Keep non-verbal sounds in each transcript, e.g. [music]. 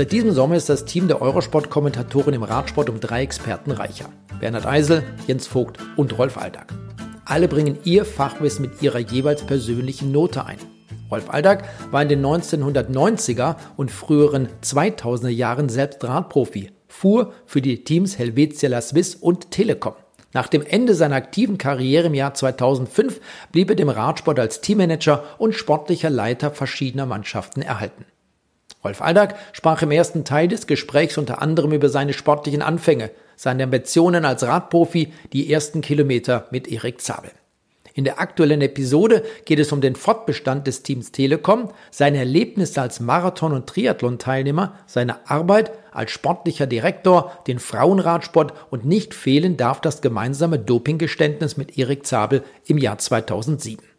Seit diesem Sommer ist das Team der Eurosport-Kommentatoren im Radsport um drei Experten reicher. Bernhard Eisel, Jens Vogt und Rolf Aldag. Alle bringen ihr Fachwissen mit ihrer jeweils persönlichen Note ein. Rolf Aldag war in den 1990er und früheren 2000er Jahren selbst Radprofi, fuhr für die Teams Helvetia La Suisse und Telekom. Nach dem Ende seiner aktiven Karriere im Jahr 2005 blieb er dem Radsport als Teammanager und sportlicher Leiter verschiedener Mannschaften erhalten. Rolf Aldag sprach im ersten Teil des Gesprächs unter anderem über seine sportlichen Anfänge, seine Ambitionen als Radprofi, die ersten Kilometer mit Erik Zabel. In der aktuellen Episode geht es um den Fortbestand des Teams Telekom, seine Erlebnisse als Marathon- und Triathlon-Teilnehmer, seine Arbeit als sportlicher Direktor, den Frauenradsport und nicht fehlen darf das gemeinsame Dopinggeständnis mit Erik Zabel im Jahr 2007.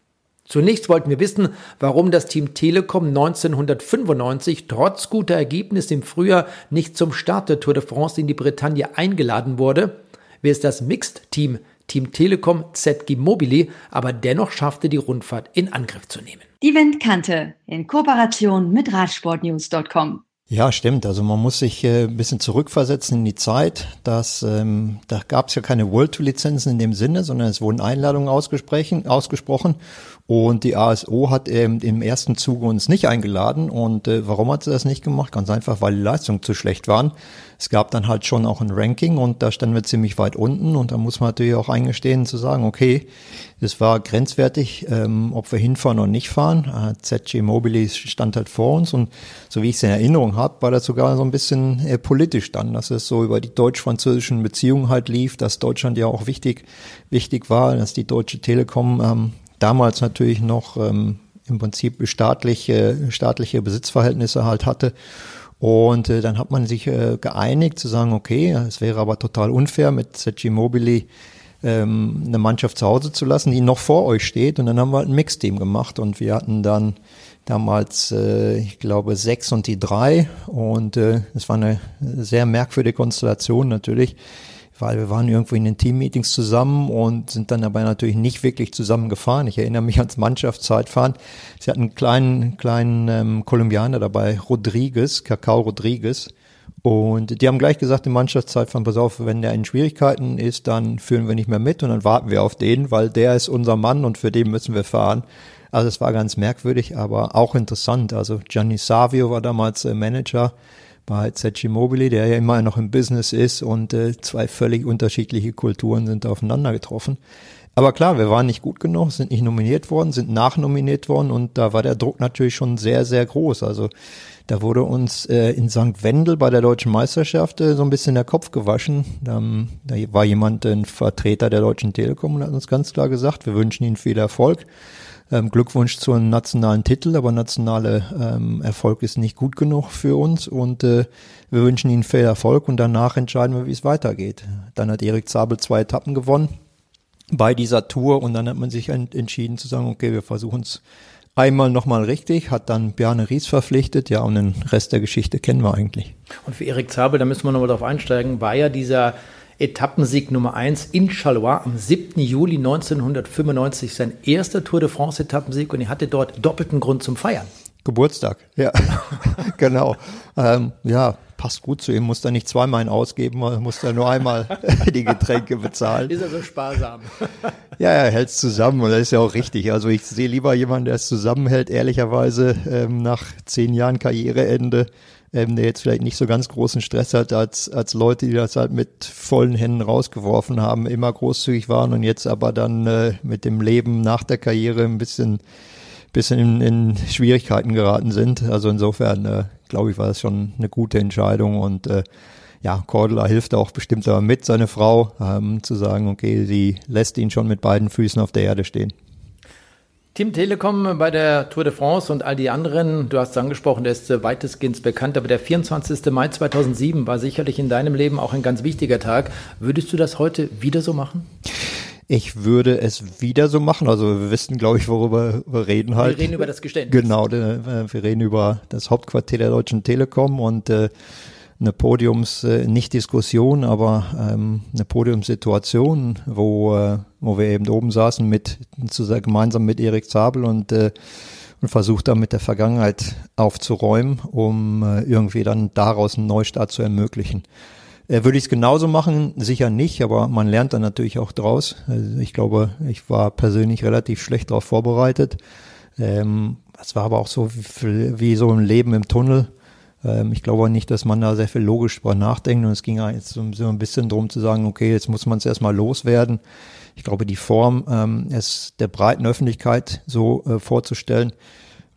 Zunächst wollten wir wissen, warum das Team Telekom 1995 trotz guter Ergebnisse im Frühjahr nicht zum Start der Tour de France in die Bretagne eingeladen wurde, wer ist das Mixed-Team Team Telekom ZG Mobile aber dennoch schaffte, die Rundfahrt in Angriff zu nehmen. Die Windkante in Kooperation mit Radsportnews.com. Ja, stimmt. Also man muss sich äh, ein bisschen zurückversetzen in die Zeit. Dass, ähm, da gab es ja keine World Tour Lizenzen in dem Sinne, sondern es wurden Einladungen ausgesprochen, ausgesprochen und die ASO hat ähm, im ersten Zuge uns nicht eingeladen. Und äh, warum hat sie das nicht gemacht? Ganz einfach, weil die Leistungen zu schlecht waren. Es gab dann halt schon auch ein Ranking und da standen wir ziemlich weit unten und da muss man natürlich auch eingestehen zu sagen, okay, es war grenzwertig, ähm, ob wir hinfahren oder nicht fahren. Äh, ZG Mobile stand halt vor uns und so wie ich es in Erinnerung habe, war das sogar so ein bisschen äh, politisch dann, dass es so über die deutsch-französischen Beziehungen halt lief, dass Deutschland ja auch wichtig, wichtig war, dass die Deutsche Telekom ähm, damals natürlich noch ähm, im Prinzip staatliche, staatliche Besitzverhältnisse halt hatte und äh, dann hat man sich äh, geeinigt zu sagen, okay, es wäre aber total unfair, mit ZG Mobili ähm, eine Mannschaft zu Hause zu lassen, die noch vor euch steht. Und dann haben wir halt ein Mixteam gemacht und wir hatten dann damals, äh, ich glaube, sechs und die drei. Und äh, es war eine sehr merkwürdige Konstellation natürlich weil wir waren irgendwo in den Teammeetings zusammen und sind dann aber natürlich nicht wirklich zusammen gefahren. Ich erinnere mich ans Mannschaftszeitfahren. Sie hatten einen kleinen, kleinen ähm, Kolumbianer dabei, Rodriguez, Cacao Rodriguez. Und die haben gleich gesagt im Mannschaftszeitfahren, pass auf, wenn der in Schwierigkeiten ist, dann führen wir nicht mehr mit und dann warten wir auf den, weil der ist unser Mann und für den müssen wir fahren. Also es war ganz merkwürdig, aber auch interessant. Also Gianni Savio war damals äh, Manager bei ZG Mobile, der ja immer noch im Business ist und äh, zwei völlig unterschiedliche Kulturen sind aufeinander getroffen. Aber klar, wir waren nicht gut genug, sind nicht nominiert worden, sind nachnominiert worden und da war der Druck natürlich schon sehr, sehr groß. Also da wurde uns äh, in St. Wendel bei der deutschen Meisterschaft äh, so ein bisschen der Kopf gewaschen. Ähm, da war jemand, ein Vertreter der Deutschen Telekom und hat uns ganz klar gesagt, wir wünschen Ihnen viel Erfolg. Ähm, Glückwunsch zu einem nationalen Titel, aber nationale ähm, Erfolg ist nicht gut genug für uns und äh, wir wünschen Ihnen viel Erfolg und danach entscheiden wir, wie es weitergeht. Dann hat Erik Zabel zwei Etappen gewonnen bei dieser Tour und dann hat man sich entschieden zu sagen, okay, wir versuchen es einmal nochmal richtig, hat dann Bjarne Ries verpflichtet, ja, und den Rest der Geschichte kennen wir eigentlich. Und für Erik Zabel, da müssen wir nochmal drauf einsteigen, war ja dieser Etappensieg Nummer 1 in Chalois am 7. Juli 1995, sein erster Tour de France Etappensieg und er hatte dort doppelten Grund zum Feiern. Geburtstag, ja, [laughs] genau. Ähm, ja, passt gut zu ihm, muss da nicht zweimal einen ausgeben, muss da nur einmal [laughs] die Getränke bezahlen. Ist er so sparsam? ja, er hält es zusammen und das ist ja auch richtig. Also ich sehe lieber jemanden, der es zusammenhält, ehrlicherweise ähm, nach zehn Jahren Karriereende ähm, der jetzt vielleicht nicht so ganz großen Stress hat, als, als Leute, die das halt mit vollen Händen rausgeworfen haben, immer großzügig waren und jetzt aber dann äh, mit dem Leben nach der Karriere ein bisschen, bisschen in, in Schwierigkeiten geraten sind. Also insofern, äh, glaube ich, war das schon eine gute Entscheidung und äh, ja, Cordula hilft auch bestimmt aber mit, seine Frau, ähm, zu sagen, okay, sie lässt ihn schon mit beiden Füßen auf der Erde stehen. Team Telekom bei der Tour de France und all die anderen, du hast es angesprochen, der ist weitestgehend bekannt, aber der 24. Mai 2007 war sicherlich in deinem Leben auch ein ganz wichtiger Tag. Würdest du das heute wieder so machen? Ich würde es wieder so machen. Also wir wissen, glaube ich, worüber wir reden halt. Wir reden über das Geständnis. Genau, wir reden über das Hauptquartier der Deutschen Telekom und äh, eine Podiums, äh, nicht Diskussion, aber ähm, eine Podiumssituation, wo, äh, wo wir eben oben saßen mit gemeinsam mit Erik Zabel und äh, und versucht dann mit der Vergangenheit aufzuräumen, um äh, irgendwie dann daraus einen Neustart zu ermöglichen. Äh, würde ich es genauso machen? Sicher nicht, aber man lernt dann natürlich auch draus. Also ich glaube, ich war persönlich relativ schlecht darauf vorbereitet. Ähm, es war aber auch so wie, wie so ein Leben im Tunnel. Ähm, ich glaube nicht, dass man da sehr viel logisch drüber nachdenkt und es ging jetzt so, ein bisschen drum zu sagen, okay, jetzt muss man es erstmal loswerden. Ich glaube, die Form, ähm, es der breiten Öffentlichkeit so äh, vorzustellen,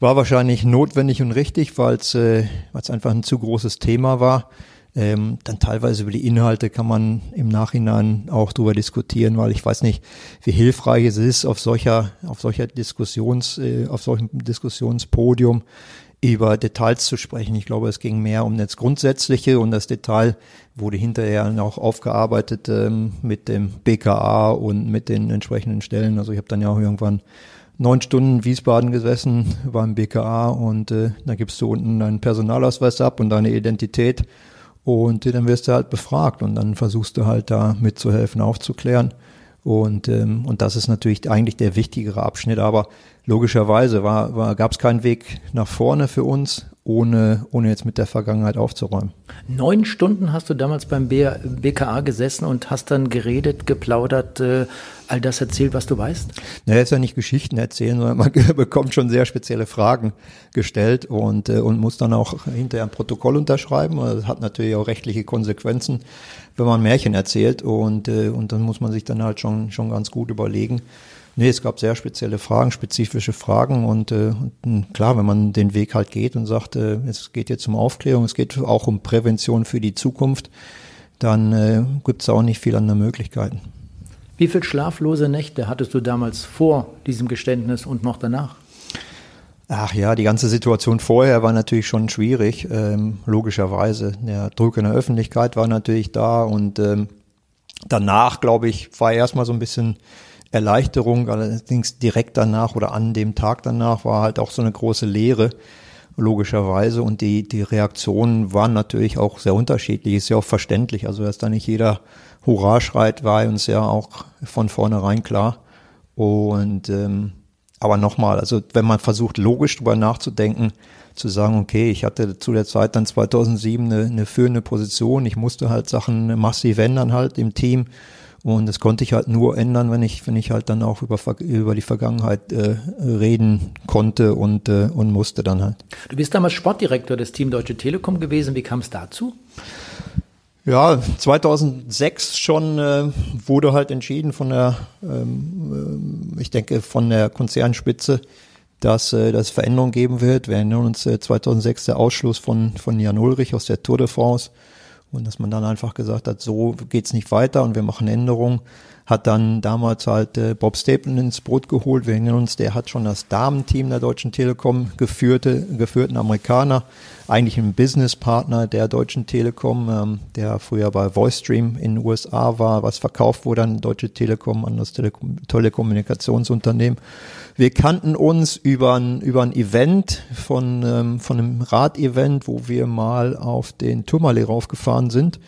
war wahrscheinlich notwendig und richtig, weil es äh, einfach ein zu großes Thema war. Ähm, dann teilweise über die Inhalte kann man im Nachhinein auch drüber diskutieren, weil ich weiß nicht, wie hilfreich es ist, auf solcher, auf solcher Diskussions, äh, auf solchem Diskussionspodium über Details zu sprechen. Ich glaube, es ging mehr um das Grundsätzliche und das Detail wurde hinterher auch aufgearbeitet ähm, mit dem BKA und mit den entsprechenden Stellen. Also ich habe dann ja auch irgendwann neun Stunden Wiesbaden gesessen beim BKA und äh, da gibst du unten deinen Personalausweis ab und deine Identität und dann wirst du halt befragt und dann versuchst du halt da mitzuhelfen, aufzuklären. Und, ähm, und das ist natürlich eigentlich der wichtigere Abschnitt, aber logischerweise war, war, gab es keinen Weg nach vorne für uns, ohne, ohne jetzt mit der Vergangenheit aufzuräumen. Neun Stunden hast du damals beim BKA gesessen und hast dann geredet, geplaudert, äh, all das erzählt, was du weißt? Naja, ist ja nicht Geschichten erzählen, sondern man [laughs] bekommt schon sehr spezielle Fragen gestellt und, äh, und muss dann auch hinterher ein Protokoll unterschreiben. Das hat natürlich auch rechtliche Konsequenzen, wenn man Märchen erzählt und, äh, und dann muss man sich dann halt schon, schon ganz gut überlegen, Nee, es gab sehr spezielle Fragen, spezifische Fragen und, äh, und klar, wenn man den Weg halt geht und sagt, äh, es geht jetzt um Aufklärung, es geht auch um Prävention für die Zukunft, dann äh, gibt es auch nicht viel andere Möglichkeiten. Wie viel schlaflose Nächte hattest du damals vor diesem Geständnis und noch danach? Ach ja, die ganze Situation vorher war natürlich schon schwierig, ähm, logischerweise. Der Druck in der Öffentlichkeit war natürlich da und ähm, danach, glaube ich, war erstmal so ein bisschen Erleichterung, allerdings direkt danach oder an dem Tag danach war halt auch so eine große Leere, logischerweise. Und die, die Reaktionen waren natürlich auch sehr unterschiedlich, ist ja auch verständlich. Also, dass da nicht jeder Hurra schreit, war uns ja auch von vornherein klar. Und ähm, aber nochmal, also wenn man versucht, logisch drüber nachzudenken, zu sagen, okay, ich hatte zu der Zeit dann 2007 eine, eine führende Position, ich musste halt Sachen massiv ändern halt im Team und das konnte ich halt nur ändern, wenn ich, wenn ich halt dann auch über, über die Vergangenheit äh, reden konnte und, äh, und musste dann halt. Du bist damals Sportdirektor des Team Deutsche Telekom gewesen. Wie kam es dazu? Ja, 2006 schon äh, wurde halt entschieden von der, ähm, äh, ich denke, von der Konzernspitze, dass äh, das Veränderungen geben wird. Wir erinnern uns äh, 2006 der Ausschluss von, von Jan Ulrich aus der Tour de France. Und dass man dann einfach gesagt hat, so geht's nicht weiter und wir machen Änderungen. Hat dann damals halt äh, Bob Stapleton ins Boot geholt. Wir erinnern uns, der hat schon das Damenteam der Deutschen Telekom geführte, geführten Amerikaner, eigentlich ein Businesspartner der Deutschen Telekom, ähm, der früher bei VoiceStream in den USA war, was verkauft wurde an Deutsche Telekom, an das Telekom Telekommunikationsunternehmen. Wir kannten uns über ein, über ein Event von, ähm, von einem Radevent, wo wir mal auf den Turmallee raufgefahren sind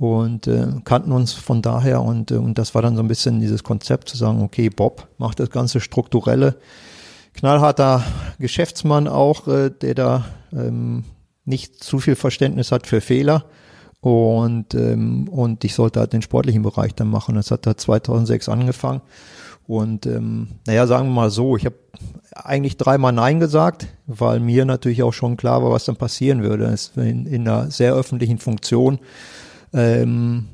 und äh, kannten uns von daher und, äh, und das war dann so ein bisschen dieses Konzept zu sagen, okay, Bob macht das ganze strukturelle, knallharter Geschäftsmann auch, äh, der da ähm, nicht zu viel Verständnis hat für Fehler und ähm, und ich sollte halt den sportlichen Bereich dann machen. Das hat da 2006 angefangen und ähm, naja, sagen wir mal so, ich habe eigentlich dreimal Nein gesagt, weil mir natürlich auch schon klar war, was dann passieren würde. Es in, in einer sehr öffentlichen Funktion ähm,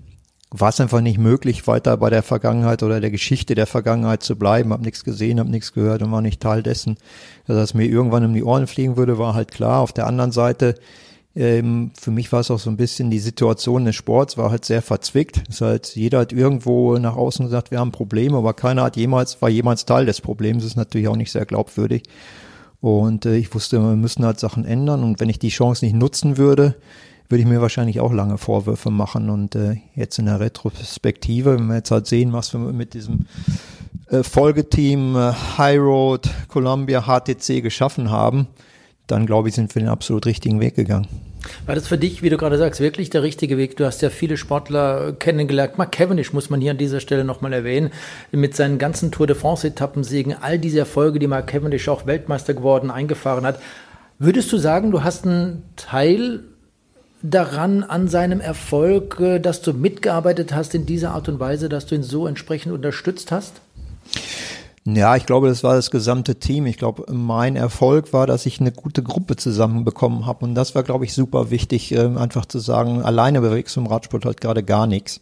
war es einfach nicht möglich, weiter bei der Vergangenheit oder der Geschichte der Vergangenheit zu bleiben. Hab nichts gesehen, hab nichts gehört und war nicht Teil dessen. Dass es mir irgendwann um die Ohren fliegen würde, war halt klar. Auf der anderen Seite ähm, für mich war es auch so ein bisschen die Situation des Sports war halt sehr verzwickt. Es halt, jeder hat irgendwo nach außen gesagt, wir haben Probleme, aber keiner hat jemals, war jemals Teil des Problems. Das ist natürlich auch nicht sehr glaubwürdig. Und äh, ich wusste, wir müssen halt Sachen ändern. Und wenn ich die Chance nicht nutzen würde, würde ich mir wahrscheinlich auch lange Vorwürfe machen. Und äh, jetzt in der Retrospektive, wenn wir jetzt halt sehen, was wir mit diesem äh, Folgeteam äh, High Road, Columbia, HTC geschaffen haben, dann glaube ich, sind wir den absolut richtigen Weg gegangen. War das für dich, wie du gerade sagst, wirklich der richtige Weg? Du hast ja viele Sportler kennengelernt. Mark Cavendish muss man hier an dieser Stelle nochmal erwähnen. Mit seinen ganzen Tour de France-Etappensiegen, all diese Erfolge, die Mark Cavendish auch Weltmeister geworden, eingefahren hat. Würdest du sagen, du hast einen Teil daran an seinem Erfolg, äh, dass du mitgearbeitet hast in dieser Art und Weise, dass du ihn so entsprechend unterstützt hast? Ja, ich glaube, das war das gesamte Team. Ich glaube, mein Erfolg war, dass ich eine gute Gruppe zusammenbekommen habe. Und das war, glaube ich, super wichtig, ähm, einfach zu sagen, alleine bewegst du im Radsport halt gerade gar nichts.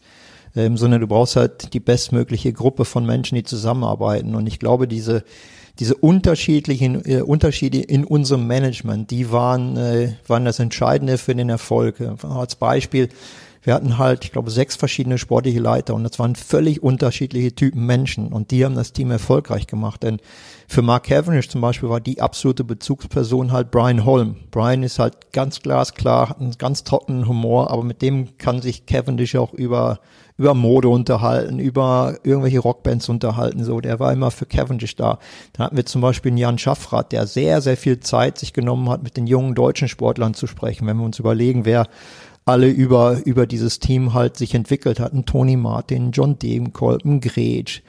Ähm, sondern du brauchst halt die bestmögliche Gruppe von Menschen, die zusammenarbeiten. Und ich glaube, diese, diese unterschiedlichen äh, Unterschiede in unserem Management, die waren, äh, waren das Entscheidende für den Erfolg. Als Beispiel, wir hatten halt, ich glaube, sechs verschiedene sportliche Leiter und das waren völlig unterschiedliche Typen Menschen und die haben das Team erfolgreich gemacht. Denn für Mark Cavendish zum Beispiel war die absolute Bezugsperson halt Brian Holm. Brian ist halt ganz glasklar, hat einen ganz trockenen Humor, aber mit dem kann sich Cavendish auch über über Mode unterhalten, über irgendwelche Rockbands unterhalten, so. Der war immer für Cavendish da. Dann hatten wir zum Beispiel einen Jan Schaffrath, der sehr, sehr viel Zeit sich genommen hat, mit den jungen deutschen Sportlern zu sprechen. Wenn wir uns überlegen, wer alle über, über dieses Team halt sich entwickelt hatten. Tony Martin, John Degenkolb, ein Gretsch,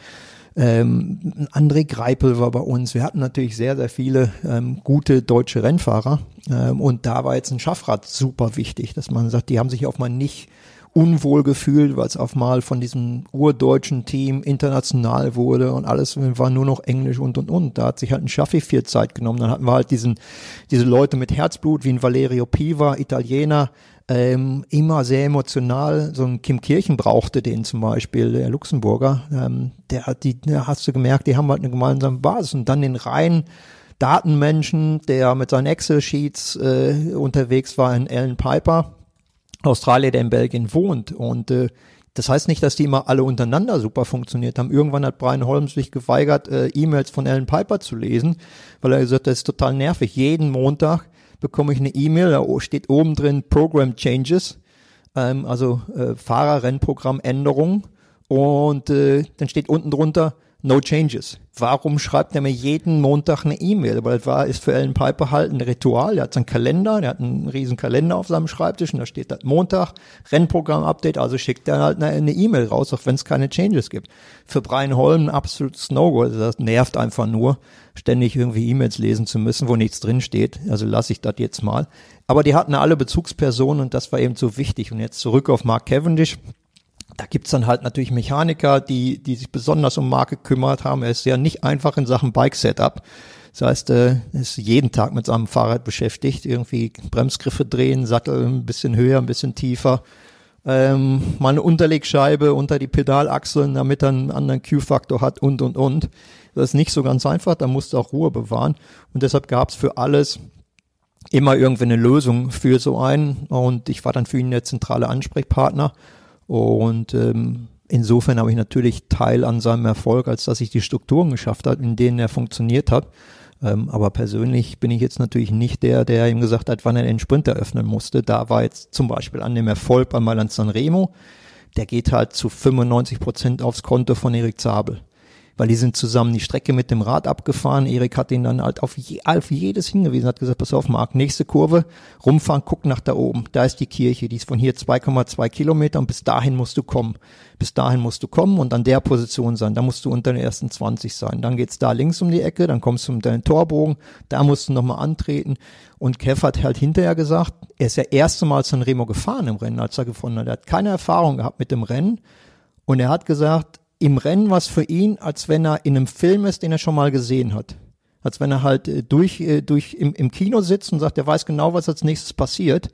ähm, André Greipel war bei uns. Wir hatten natürlich sehr, sehr viele ähm, gute deutsche Rennfahrer. Ähm, und da war jetzt ein Schaffrad super wichtig, dass man sagt, die haben sich auf mal nicht unwohl gefühlt, weil es auf mal von diesem urdeutschen Team international wurde und alles war nur noch Englisch und und und. Da hat sich halt ein Schaffi viel Zeit genommen. Dann hatten wir halt diesen, diese Leute mit Herzblut wie ein Valerio Piva, Italiener, ähm, immer sehr emotional. So ein Kim Kirchen brauchte den zum Beispiel, der Luxemburger. Ähm, der hat die, da hast du gemerkt, die haben halt eine gemeinsame Basis. Und dann den reinen Datenmenschen, der mit seinen Excel-Sheets äh, unterwegs war, in Alan Piper, Australier, der in Belgien wohnt. Und äh, das heißt nicht, dass die immer alle untereinander super funktioniert haben. Irgendwann hat Brian Holmes sich geweigert, äh, E-Mails von Alan Piper zu lesen, weil er gesagt hat, das ist total nervig. Jeden Montag bekomme ich eine E-Mail, da steht oben drin Program Changes, ähm, also äh, Fahrerrennprogramm Änderung und äh, dann steht unten drunter No Changes. Warum schreibt er mir jeden Montag eine E-Mail? Weil das war, ist für Alan Piper halt ein Ritual. Er hat seinen Kalender, der hat einen riesen Kalender auf seinem Schreibtisch und da steht das Montag, Rennprogramm-Update, also schickt er halt eine E-Mail raus, auch wenn es keine Changes gibt. Für Brian Holm ein absolutes No-Go. Also das nervt einfach nur, ständig irgendwie E-Mails lesen zu müssen, wo nichts drin steht. Also lasse ich das jetzt mal. Aber die hatten alle Bezugspersonen und das war eben so wichtig. Und jetzt zurück auf Mark Cavendish da gibt's dann halt natürlich Mechaniker, die, die sich besonders um Marke gekümmert haben. Er ist ja nicht einfach in Sachen Bike-Setup. Das heißt, er ist jeden Tag mit seinem Fahrrad beschäftigt, irgendwie Bremsgriffe drehen, Sattel ein bisschen höher, ein bisschen tiefer, ähm, mal eine Unterlegscheibe unter die Pedalachseln, damit er einen anderen Q-Faktor hat und, und, und. Das ist nicht so ganz einfach, da musst du auch Ruhe bewahren. Und deshalb gab's für alles immer irgendwie eine Lösung für so einen. Und ich war dann für ihn der zentrale Ansprechpartner. Und ähm, insofern habe ich natürlich Teil an seinem Erfolg, als dass ich die Strukturen geschafft habe, in denen er funktioniert hat. Ähm, aber persönlich bin ich jetzt natürlich nicht der, der ihm gesagt hat, wann er den Sprint eröffnen musste. Da war jetzt zum Beispiel an dem Erfolg bei Mailand Sanremo, der geht halt zu 95 Prozent aufs Konto von Erik Zabel weil die sind zusammen die Strecke mit dem Rad abgefahren. Erik hat ihn dann halt auf, je, auf jedes hingewiesen, hat gesagt, pass auf, Marc, nächste Kurve, rumfahren, guck nach da oben. Da ist die Kirche, die ist von hier 2,2 Kilometer und bis dahin musst du kommen. Bis dahin musst du kommen und an der Position sein. Da musst du unter den ersten 20 sein. Dann geht's da links um die Ecke, dann kommst du um deinen Torbogen, da musst du nochmal antreten. Und Kev hat halt hinterher gesagt, er ist ja erste Mal San Remo gefahren im Rennen, als er gefunden hat. Er hat keine Erfahrung gehabt mit dem Rennen. Und er hat gesagt, im Rennen was für ihn, als wenn er in einem Film ist, den er schon mal gesehen hat. Als wenn er halt äh, durch, äh, durch im, im Kino sitzt und sagt, er weiß genau, was als nächstes passiert,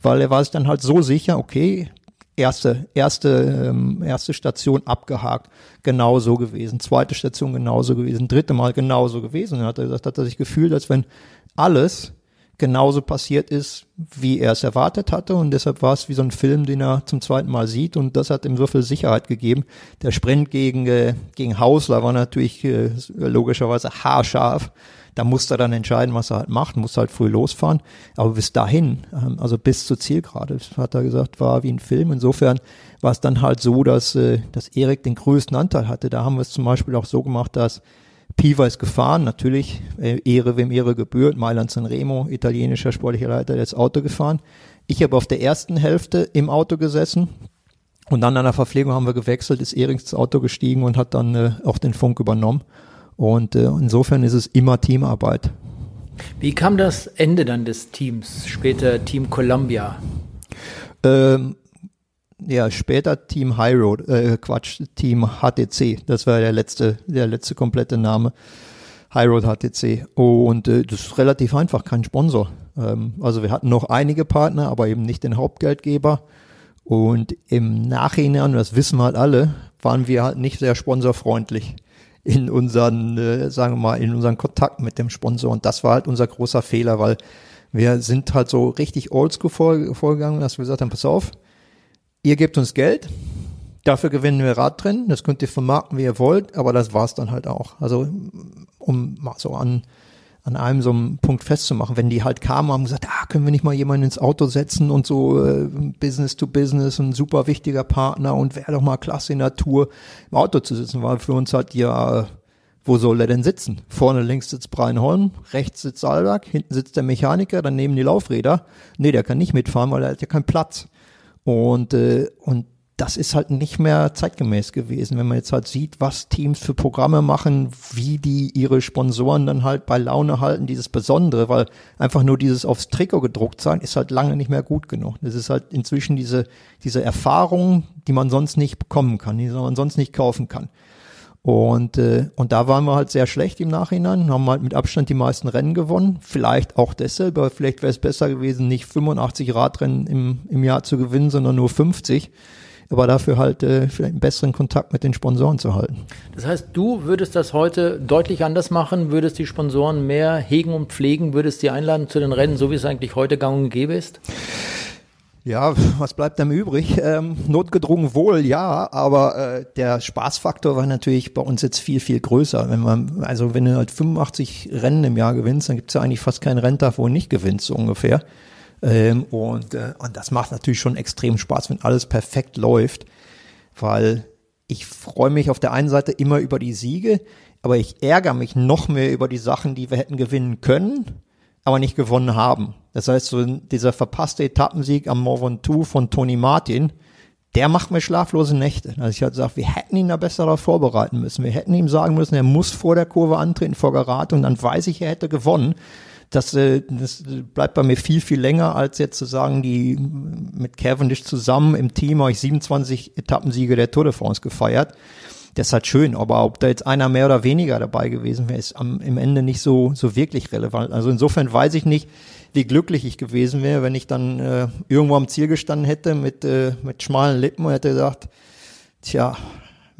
weil er war sich dann halt so sicher, okay, erste, erste, ähm, erste Station abgehakt, genauso gewesen, zweite Station genauso gewesen, dritte Mal genauso gewesen. Und hat er gesagt, hat er sich gefühlt, als wenn alles genauso passiert ist, wie er es erwartet hatte. Und deshalb war es wie so ein Film, den er zum zweiten Mal sieht. Und das hat ihm so viel Sicherheit gegeben. Der Sprint gegen, äh, gegen Hausler war natürlich äh, logischerweise haarscharf. Da musste er dann entscheiden, was er halt macht, musste halt früh losfahren. Aber bis dahin, ähm, also bis zur Zielgerade, hat er gesagt, war wie ein Film. Insofern war es dann halt so, dass, äh, dass Erik den größten Anteil hatte. Da haben wir es zum Beispiel auch so gemacht, dass Piva ist gefahren, natürlich, äh, Ehre wem Ehre gebührt, Mailand Sanremo, italienischer sportlicher Leiter, der ist Auto gefahren. Ich habe auf der ersten Hälfte im Auto gesessen und dann an der Verpflegung haben wir gewechselt, ist Erings ins Auto gestiegen und hat dann äh, auch den Funk übernommen. Und äh, insofern ist es immer Teamarbeit. Wie kam das Ende dann des Teams, später Team Columbia? Ähm, ja, später Team High Road, äh, Quatsch, Team HTC. Das war der letzte, der letzte komplette Name. High Road HTC. Und äh, das ist relativ einfach, kein Sponsor. Ähm, also wir hatten noch einige Partner, aber eben nicht den Hauptgeldgeber. Und im Nachhinein, das wissen halt alle, waren wir halt nicht sehr sponsorfreundlich in unseren, äh, sagen wir mal, in unseren Kontakt mit dem Sponsor. Und das war halt unser großer Fehler, weil wir sind halt so richtig oldschool vor, vorgegangen, dass wir gesagt haben, pass auf, ihr gebt uns Geld, dafür gewinnen wir Radrennen, das könnt ihr vermarkten, wie ihr wollt, aber das war's dann halt auch. Also um mal so an an einem so einem Punkt festzumachen. Wenn die halt kamen, haben gesagt, ah, können wir nicht mal jemanden ins Auto setzen und so äh, Business to Business, ein super wichtiger Partner und wäre doch mal klasse in der Tour im Auto zu sitzen, weil für uns halt ja, wo soll er denn sitzen? Vorne links sitzt Brian Holm, rechts sitzt Alberg, hinten sitzt der Mechaniker, dann neben die Laufräder. Nee, der kann nicht mitfahren, weil er hat ja keinen Platz. Und, äh, und das ist halt nicht mehr zeitgemäß gewesen, wenn man jetzt halt sieht, was Teams für Programme machen, wie die ihre Sponsoren dann halt bei Laune halten, dieses Besondere, weil einfach nur dieses aufs Trikot gedruckt sein, ist halt lange nicht mehr gut genug. Das ist halt inzwischen diese, diese Erfahrung, die man sonst nicht bekommen kann, die man sonst nicht kaufen kann. Und, äh, und da waren wir halt sehr schlecht im Nachhinein, haben halt mit Abstand die meisten Rennen gewonnen. Vielleicht auch deshalb, aber vielleicht wäre es besser gewesen, nicht 85 Radrennen im, im Jahr zu gewinnen, sondern nur 50 aber dafür halt äh, vielleicht einen besseren Kontakt mit den Sponsoren zu halten. Das heißt, du würdest das heute deutlich anders machen, würdest die Sponsoren mehr hegen und pflegen, würdest die einladen zu den Rennen, so wie es eigentlich heute gang und gäbe ist? Ja, [laughs] was bleibt einem übrig? Ähm, notgedrungen wohl, ja, aber äh, der Spaßfaktor war natürlich bei uns jetzt viel, viel größer. Wenn man, also wenn du halt 85 Rennen im Jahr gewinnst, dann gibt es ja eigentlich fast keinen Renntag, wo du nicht gewinnst, so ungefähr. Ähm, und, äh, und das macht natürlich schon extrem Spaß, wenn alles perfekt läuft, weil ich freue mich auf der einen Seite immer über die Siege, aber ich ärgere mich noch mehr über die Sachen, die wir hätten gewinnen können, aber nicht gewonnen haben. Das heißt, so dieser verpasste Etappensieg am Mont Ventoux von Tony Martin, der macht mir schlaflose Nächte. Also ich halt sage, wir hätten ihn da besser darauf vorbereiten müssen. Wir hätten ihm sagen müssen, er muss vor der Kurve antreten, vor Garate und dann weiß ich, er hätte gewonnen das, äh, das bleibt bei mir viel, viel länger, als jetzt zu sagen, die mit Cavendish zusammen im Team habe ich 27 Etappensiege der Tour de France gefeiert. Das ist halt schön, aber ob da jetzt einer mehr oder weniger dabei gewesen wäre, ist am, im Ende nicht so, so wirklich relevant. Also insofern weiß ich nicht, wie glücklich ich gewesen wäre, wenn ich dann äh, irgendwo am Ziel gestanden hätte mit, äh, mit schmalen Lippen und hätte gesagt, tja,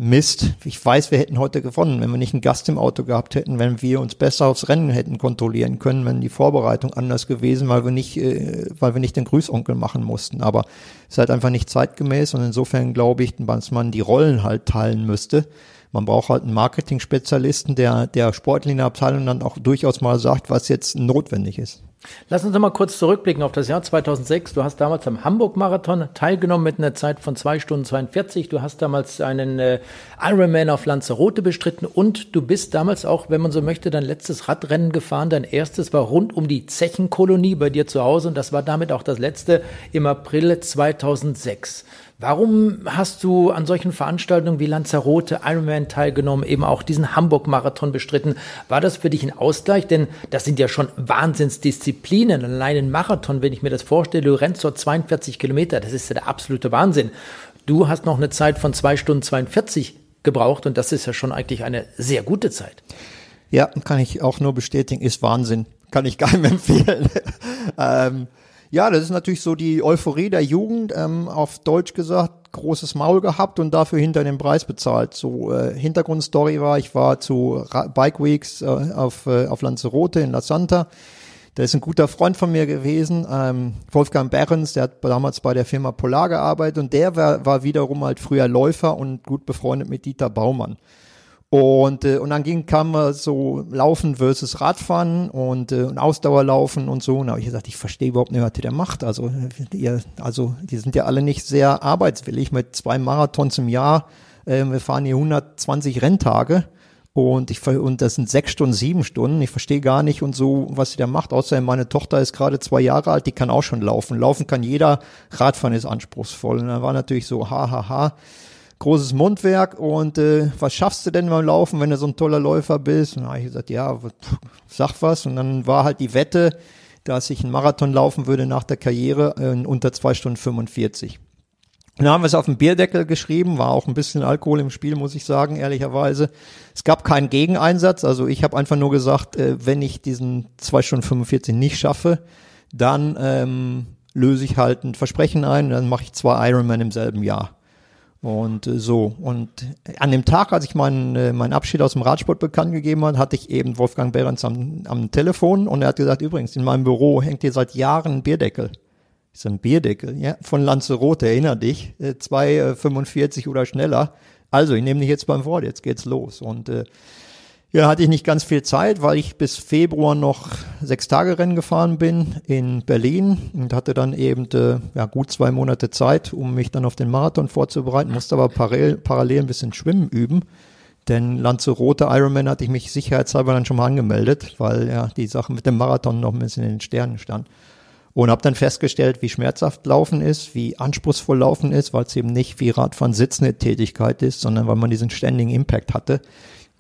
Mist, ich weiß, wir hätten heute gewonnen, wenn wir nicht einen Gast im Auto gehabt hätten, wenn wir uns besser aufs Rennen hätten kontrollieren können, wenn die Vorbereitung anders gewesen, weil wir nicht, äh, weil wir nicht den Grüßonkel machen mussten. Aber es ist halt einfach nicht zeitgemäß und insofern glaube ich, dass man die Rollen halt teilen müsste. Man braucht halt einen Marketing-Spezialisten, der der Sportlinieabteilung dann auch durchaus mal sagt, was jetzt notwendig ist. Lass uns noch mal kurz zurückblicken auf das Jahr 2006. Du hast damals am Hamburg-Marathon teilgenommen mit einer Zeit von zwei Stunden 42. Du hast damals einen äh, Ironman auf Lanzarote bestritten und du bist damals auch, wenn man so möchte, dein letztes Radrennen gefahren. Dein erstes war rund um die Zechenkolonie bei dir zu Hause und das war damit auch das letzte im April 2006. Warum hast du an solchen Veranstaltungen wie Lanzarote, Ironman teilgenommen, eben auch diesen Hamburg-Marathon bestritten? War das für dich ein Ausgleich? Denn das sind ja schon Wahnsinnsdisziplinen. Allein ein Marathon, wenn ich mir das vorstelle, dort 42 Kilometer, das ist ja der absolute Wahnsinn. Du hast noch eine Zeit von zwei Stunden 42 gebraucht und das ist ja schon eigentlich eine sehr gute Zeit. Ja, kann ich auch nur bestätigen, ist Wahnsinn. Kann ich gar nicht empfehlen. [laughs] ähm, ja, das ist natürlich so die Euphorie der Jugend, ähm, auf Deutsch gesagt, großes Maul gehabt und dafür hinter den Preis bezahlt. So äh, Hintergrundstory war, ich war zu Ra Bike Weeks äh, auf, äh, auf Lanzarote in La Santa. Der ist ein guter Freund von mir gewesen, ähm, Wolfgang Behrens, der hat damals bei der Firma Polar gearbeitet und der war, war wiederum halt früher Läufer und gut befreundet mit Dieter Baumann. Und, äh, und dann ging, kam äh, so Laufen versus Radfahren und, äh, und Ausdauerlaufen und so. Und da habe ich gesagt, ich verstehe überhaupt nicht, was der macht. Also, ihr, also die sind ja alle nicht sehr arbeitswillig mit zwei Marathons im Jahr. Äh, wir fahren hier 120 Renntage Und ich und das sind sechs Stunden, sieben Stunden. Ich verstehe gar nicht und so, was sie da macht. Außerdem meine Tochter ist gerade zwei Jahre alt, die kann auch schon laufen. Laufen kann jeder, Radfahren ist anspruchsvoll. Und dann war natürlich so, ha, ha, ha, großes Mundwerk. Und äh, was schaffst du denn beim Laufen, wenn du so ein toller Läufer bist? Und dann habe ich gesagt, ja, sag was. Und dann war halt die Wette, dass ich einen Marathon laufen würde nach der Karriere in unter zwei Stunden 45. Dann haben wir es auf dem Bierdeckel geschrieben, war auch ein bisschen Alkohol im Spiel, muss ich sagen, ehrlicherweise. Es gab keinen Gegeneinsatz, also ich habe einfach nur gesagt, äh, wenn ich diesen 2 Stunden 45 nicht schaffe, dann ähm, löse ich halt ein Versprechen ein, dann mache ich zwei Ironman im selben Jahr. Und äh, so. Und an dem Tag, als ich meinen, äh, meinen Abschied aus dem Radsport bekannt gegeben hat, hatte ich eben Wolfgang Behrens am, am Telefon und er hat gesagt, übrigens, in meinem Büro hängt hier seit Jahren ein Bierdeckel ist ein Bierdeckel, ja, von Lanzarote, erinner dich, äh, 2,45 äh, oder schneller. Also, ich nehme dich jetzt beim Wort, jetzt geht's los. Und äh, ja, hatte ich nicht ganz viel Zeit, weil ich bis Februar noch sechs Tage Rennen gefahren bin in Berlin und hatte dann eben äh, ja, gut zwei Monate Zeit, um mich dann auf den Marathon vorzubereiten, musste aber parallel, parallel ein bisschen Schwimmen üben. Denn Lanzarote Ironman hatte ich mich sicherheitshalber dann schon mal angemeldet, weil ja die Sache mit dem Marathon noch ein bisschen in den Sternen stand. Und habe dann festgestellt, wie schmerzhaft Laufen ist, wie anspruchsvoll Laufen ist, weil es eben nicht wie Radfahren sitzende Tätigkeit ist, sondern weil man diesen ständigen Impact hatte.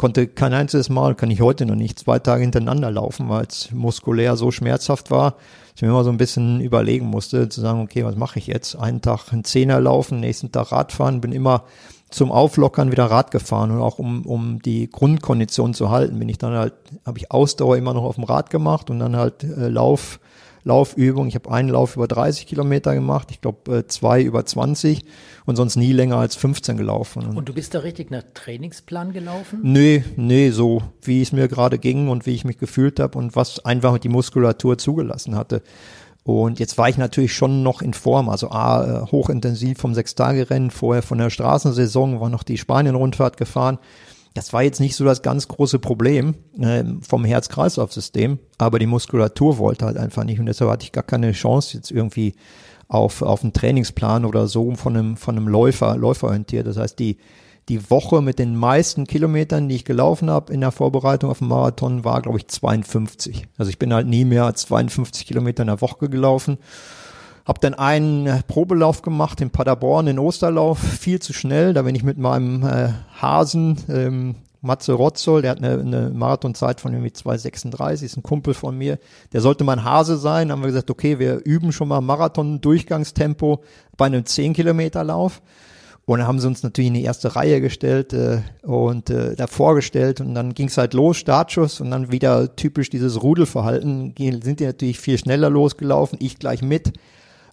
Konnte kein einziges Mal, kann ich heute noch nicht, zwei Tage hintereinander laufen, weil es muskulär so schmerzhaft war, dass ich mir immer so ein bisschen überlegen musste, zu sagen, okay, was mache ich jetzt? Einen Tag einen Zehner laufen, nächsten Tag Radfahren, bin immer zum Auflockern wieder Rad gefahren und auch um, um die Grundkondition zu halten, bin ich dann halt, habe ich Ausdauer immer noch auf dem Rad gemacht und dann halt äh, Lauf, Laufübung. Ich habe einen Lauf über 30 Kilometer gemacht, ich glaube äh, zwei über 20 und sonst nie länger als 15 gelaufen. Und du bist da richtig nach Trainingsplan gelaufen? Nee, nee, so wie es mir gerade ging und wie ich mich gefühlt habe und was einfach die Muskulatur zugelassen hatte. Und jetzt war ich natürlich schon noch in Form, also A, äh, hochintensiv vom Sechstagerennen, vorher von der Straßensaison, war noch die Spanien-Rundfahrt gefahren. Das war jetzt nicht so das ganz große Problem äh, vom Herz-Kreislauf-System, aber die Muskulatur wollte halt einfach nicht und deshalb hatte ich gar keine Chance jetzt irgendwie auf, auf einen Trainingsplan oder so von einem, von einem Läufer, Läuferorientiert. Das heißt, die, die Woche mit den meisten Kilometern, die ich gelaufen habe in der Vorbereitung auf den Marathon, war, glaube ich, 52. Also ich bin halt nie mehr als 52 Kilometer in der Woche gelaufen. Hab dann einen Probelauf gemacht in Paderborn, den Osterlauf, viel zu schnell. Da bin ich mit meinem äh, Hasen, ähm, Matze Rotzoll, der hat eine, eine Marathonzeit von irgendwie 2,36, ist ein Kumpel von mir. Der sollte mein Hase sein. Dann haben wir gesagt, okay, wir üben schon mal Marathon-Durchgangstempo bei einem 10-Kilometer-Lauf. Und dann haben sie uns natürlich in die erste Reihe gestellt äh, und äh, da vorgestellt und dann ging es halt los, Startschuss und dann wieder typisch dieses Rudelverhalten, sind die natürlich viel schneller losgelaufen, ich gleich mit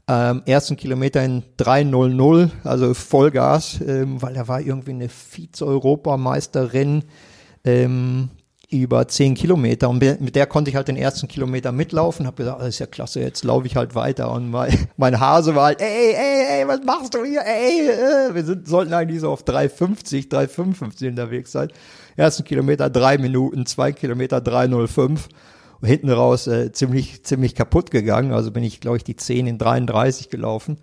ähm, ersten Kilometer in 3.00, also Vollgas, ähm, weil er war irgendwie eine Vize-Europameisterin ähm, über 10 Kilometer. Und mit der konnte ich halt den ersten Kilometer mitlaufen, habe gesagt, das ist ja klasse, jetzt laufe ich halt weiter. Und mein, [laughs] mein Hase war halt, ey, ey, ey, was machst du hier, ey, äh, wir sind, sollten eigentlich so auf 3,50, 3,55 unterwegs sein. Ersten Kilometer drei Minuten, zwei Kilometer 3,05 hinten raus äh, ziemlich, ziemlich kaputt gegangen. Also bin ich, glaube ich, die 10 in 33 gelaufen.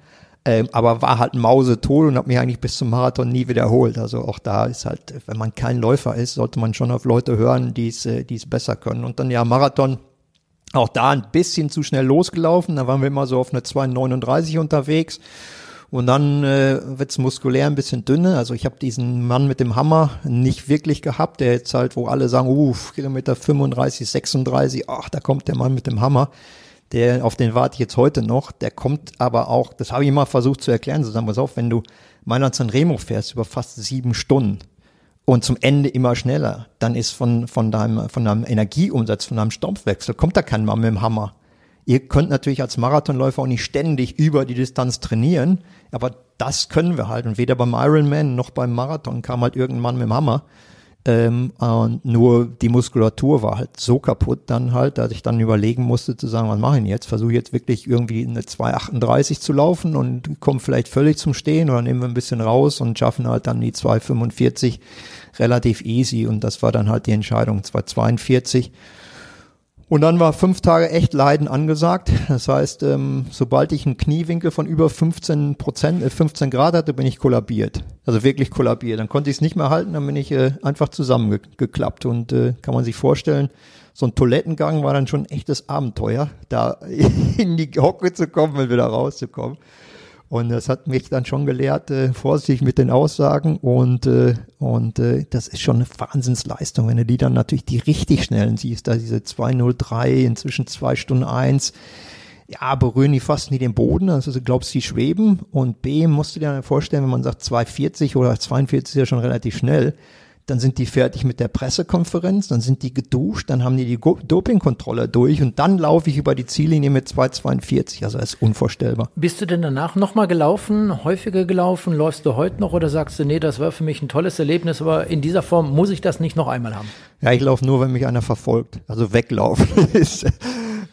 Ähm, aber war halt mausetot und habe mich eigentlich bis zum Marathon nie wiederholt. Also auch da ist halt, wenn man kein Läufer ist, sollte man schon auf Leute hören, die es äh, es besser können. Und dann ja, Marathon, auch da ein bisschen zu schnell losgelaufen. Da waren wir immer so auf eine 2,39 unterwegs. Und dann äh, wird es muskulär ein bisschen dünner. Also ich habe diesen Mann mit dem Hammer nicht wirklich gehabt, der jetzt halt, wo alle sagen, uff, Kilometer 35, 36, ach, da kommt der Mann mit dem Hammer. Der, auf den warte ich jetzt heute noch. Der kommt aber auch, das habe ich immer versucht zu erklären, so sagen wir auf, wenn du Mailand San Remo fährst über fast sieben Stunden und zum Ende immer schneller, dann ist von, von deinem, von deinem Energieumsatz, von deinem Stompfwechsel, kommt da kein Mann mit dem Hammer. Ihr könnt natürlich als Marathonläufer auch nicht ständig über die Distanz trainieren, aber das können wir halt. Und weder beim Ironman noch beim Marathon kam halt irgendwann mit dem Hammer. Ähm, und nur die Muskulatur war halt so kaputt dann halt, dass ich dann überlegen musste zu sagen, was mache ich denn jetzt? Versuche jetzt wirklich irgendwie eine 2,38 zu laufen und komme vielleicht völlig zum Stehen oder nehmen wir ein bisschen raus und schaffen halt dann die 2,45 relativ easy und das war dann halt die Entscheidung, 2,42 Und dann war fünf Tage echt Leiden angesagt. Das heißt, ähm, sobald ich einen Kniewinkel von über 15 Prozent, äh, 15 Grad hatte, bin ich kollabiert. Also wirklich kollabiert. Dann konnte ich es nicht mehr halten, dann bin ich äh, einfach zusammengeklappt. Und äh, kann man sich vorstellen, so ein Toilettengang war dann schon ein echtes Abenteuer, da [laughs] in die Hocke zu kommen und wieder rauszukommen. Und das hat mich dann schon gelehrt, äh, vorsichtig mit den Aussagen und, äh, und äh, das ist schon eine Wahnsinnsleistung, wenn du die dann natürlich die richtig schnellen siehst, da diese 203, inzwischen zwei Stunden eins, ja, berühren die fast nie den Boden, also du glaubst, die schweben und B, musst du dir dann vorstellen, wenn man sagt 240 oder 42 ist ja schon relativ schnell, dann sind die fertig mit der Pressekonferenz, dann sind die geduscht, dann haben die die Dopingkontrolle durch und dann laufe ich über die Ziellinie mit 2,42. Also das ist unvorstellbar. Bist du denn danach nochmal gelaufen, häufiger gelaufen? Läufst du heute noch oder sagst du, nee, das war für mich ein tolles Erlebnis, aber in dieser Form muss ich das nicht noch einmal haben? Ja, ich laufe nur, wenn mich einer verfolgt. Also weglaufen [laughs] ist,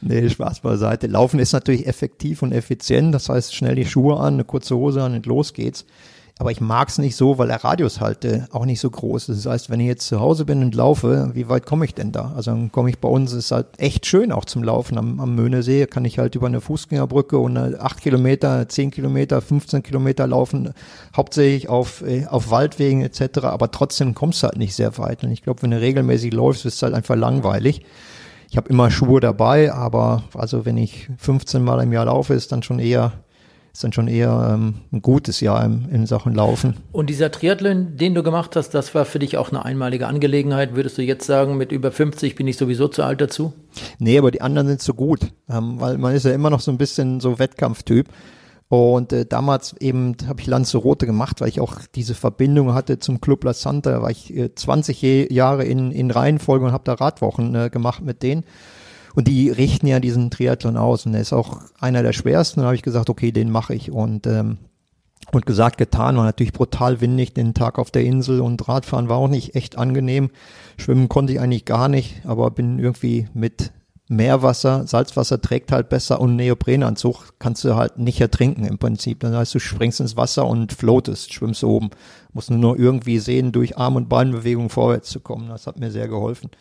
nee, Spaß beiseite. Laufen ist natürlich effektiv und effizient. Das heißt, schnell die Schuhe an, eine kurze Hose an und los geht's. Aber ich mag es nicht so, weil der Radius halt äh, auch nicht so groß ist. Das heißt, wenn ich jetzt zu Hause bin und laufe, wie weit komme ich denn da? Also dann komme ich bei uns, ist halt echt schön auch zum Laufen am, am Möhnesee. Kann ich halt über eine Fußgängerbrücke und acht Kilometer, zehn Kilometer, 15 Kilometer laufen, hauptsächlich auf, äh, auf Waldwegen etc. Aber trotzdem kommst du halt nicht sehr weit. Und ich glaube, wenn du regelmäßig läufst, ist es halt einfach langweilig. Ich habe immer Schuhe dabei, aber also wenn ich 15 Mal im Jahr laufe, ist dann schon eher ist dann schon eher ähm, ein gutes Jahr im, in Sachen Laufen. Und dieser Triathlon, den du gemacht hast, das war für dich auch eine einmalige Angelegenheit. Würdest du jetzt sagen, mit über 50 bin ich sowieso zu alt dazu? Nee, aber die anderen sind so gut, ähm, weil man ist ja immer noch so ein bisschen so Wettkampftyp. Und äh, damals eben habe ich Lanzarote gemacht, weil ich auch diese Verbindung hatte zum Club La Santa. Da war ich äh, 20 Jahre in, in Reihenfolge und habe da Radwochen äh, gemacht mit denen. Und die richten ja diesen Triathlon aus und der ist auch einer der schwersten. Da habe ich gesagt, okay, den mache ich. Und ähm, und gesagt, getan, war natürlich brutal windig den Tag auf der Insel und Radfahren war auch nicht echt angenehm. Schwimmen konnte ich eigentlich gar nicht, aber bin irgendwie mit Meerwasser, Salzwasser trägt halt besser und Neoprenanzug kannst du halt nicht ertrinken im Prinzip. Das heißt, du springst ins Wasser und floatest, schwimmst oben. Musst nur irgendwie sehen, durch Arm- und Beinbewegung vorwärts zu kommen. Das hat mir sehr geholfen.